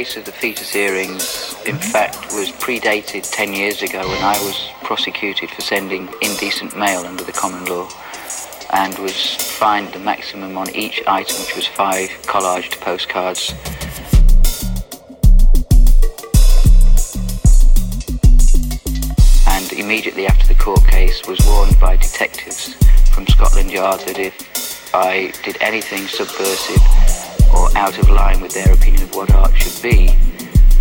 Case of the fetus earrings, in mm-hmm. fact, was predated 10 years ago when I was prosecuted for sending indecent mail under the common law and was fined the maximum on each item, which was five collaged postcards. And immediately after the court case was warned by detectives from Scotland Yard that if I did anything subversive or out of line with their opinion of what art should be,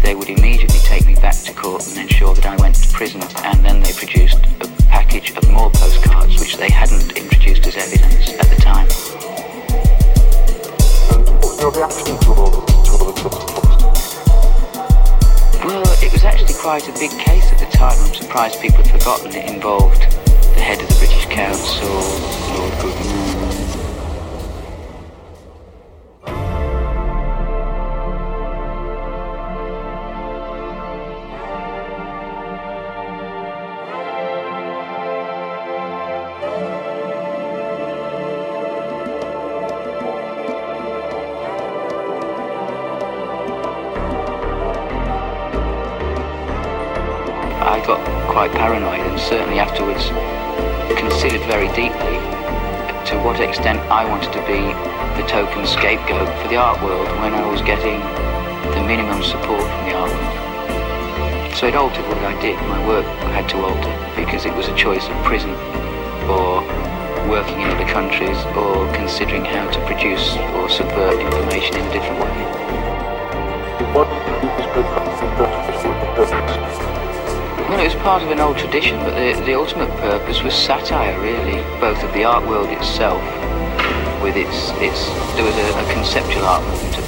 they would immediately take me back to court and ensure that I went to prison. And then they produced a package of more postcards which they hadn't introduced as evidence at the time. Well, it was actually quite a big case at the time. I'm surprised people have forgotten it involved the head of the British Council, Lord Goodman. Certainly afterwards considered very deeply to what extent I wanted to be the token scapegoat for the art world when I was getting the minimum support from the art world. So it altered what I did. My work had to alter because it was a choice of prison or working in other countries or considering how to produce or subvert information in a different way. It was part of an old tradition, but the, the ultimate purpose was satire, really, both of the art world itself, with its, its there was a, a conceptual art movement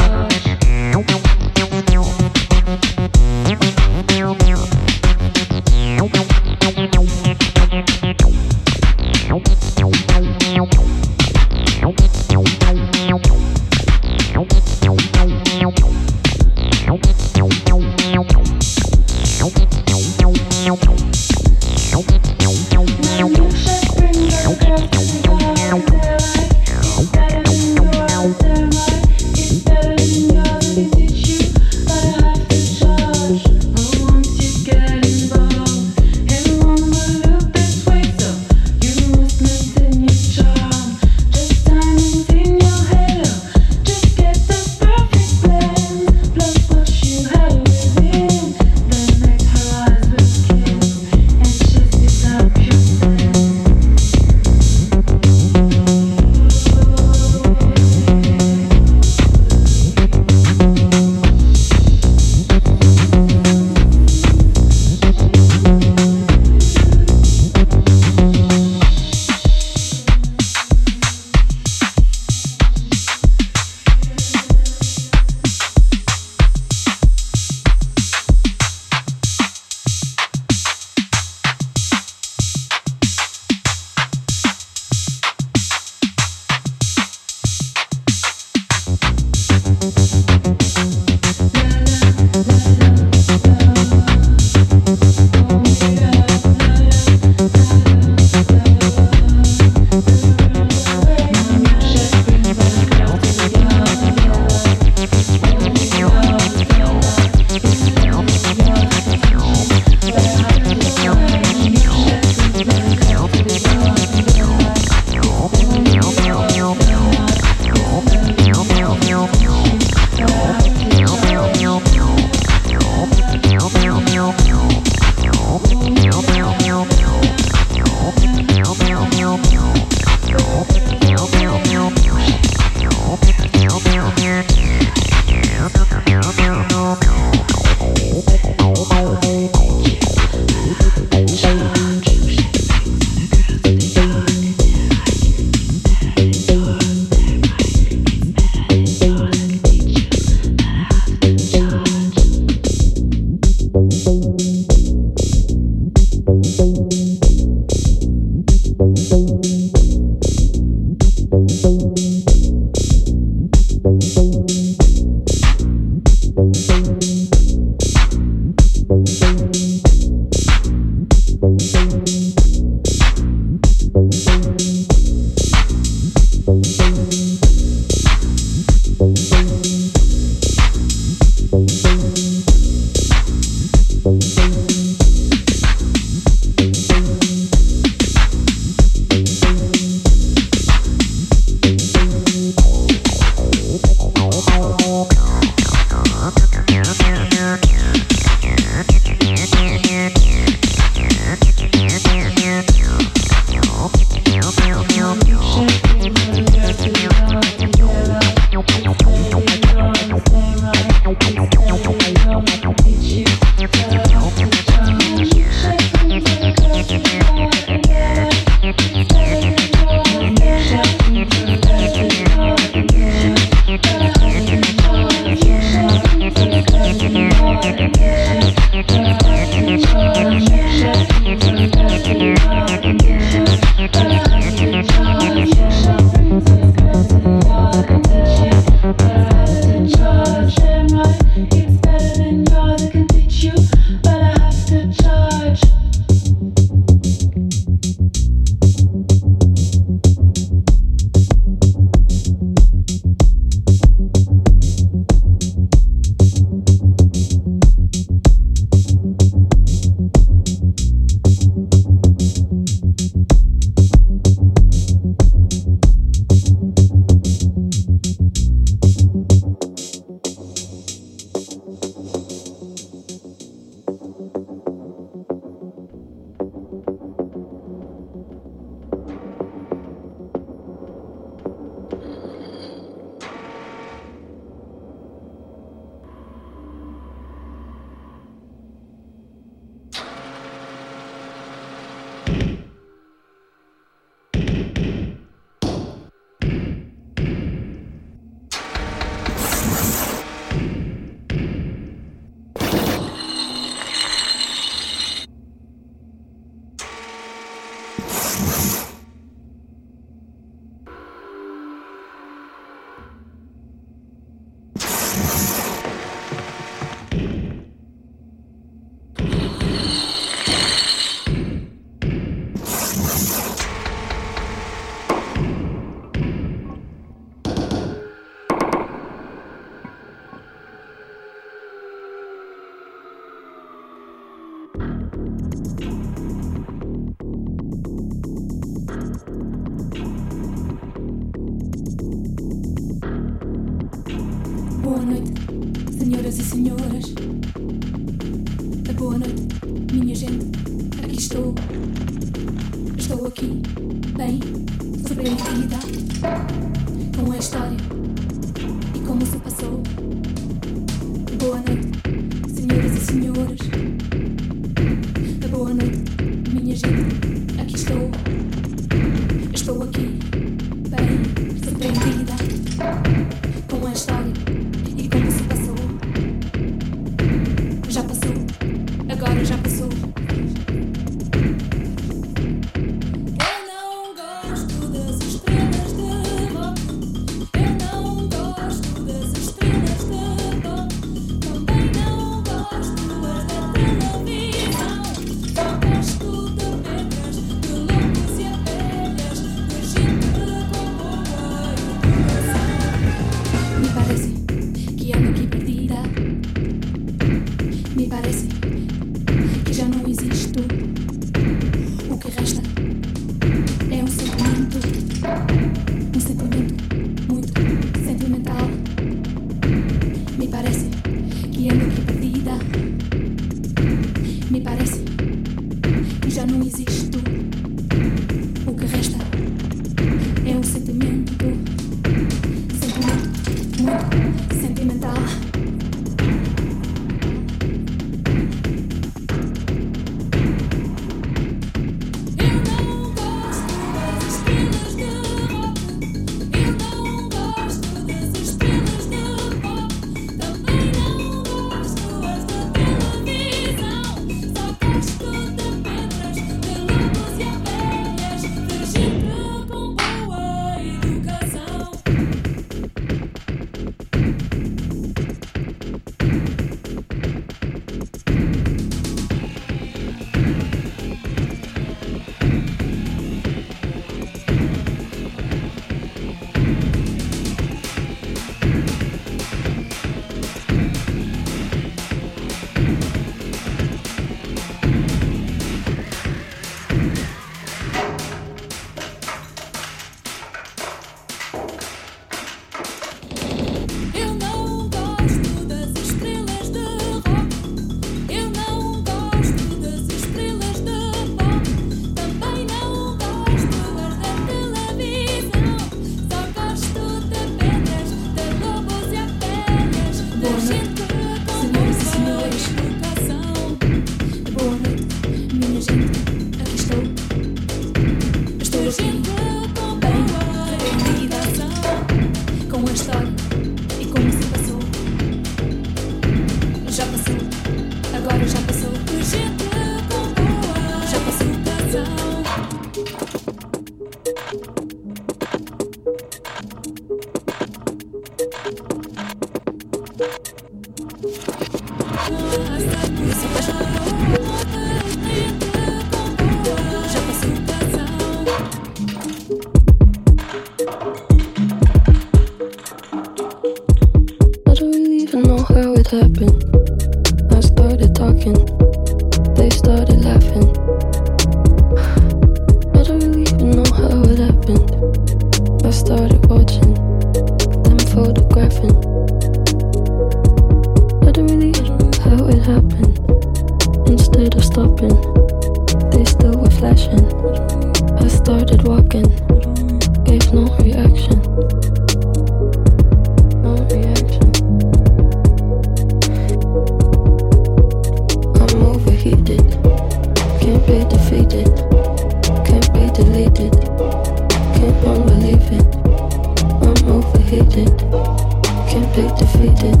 Can't be defeated,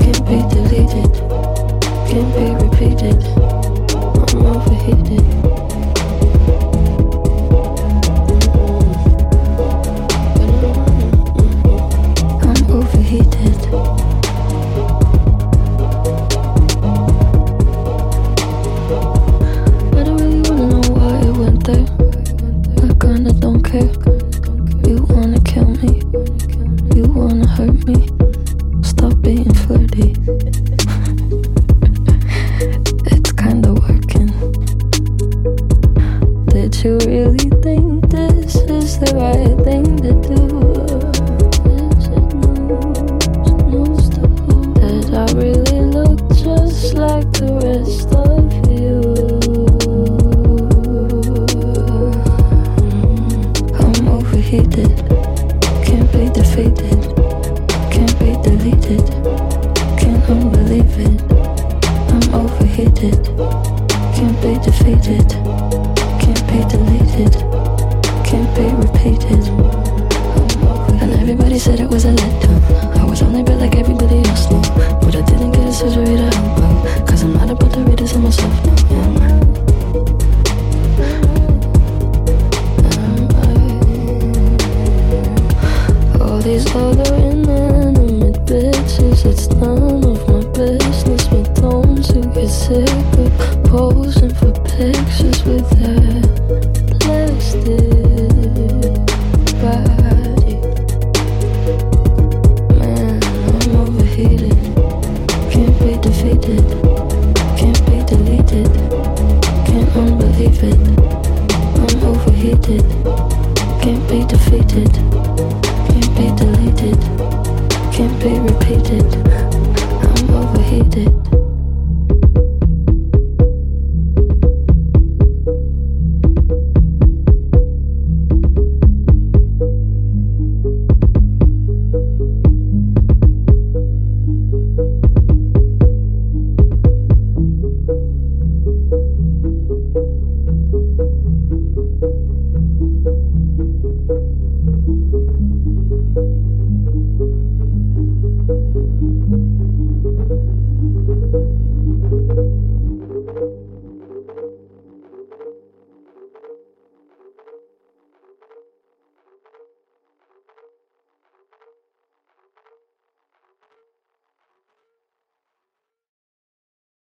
can't be deleted, can't be repeated. I'm overheating.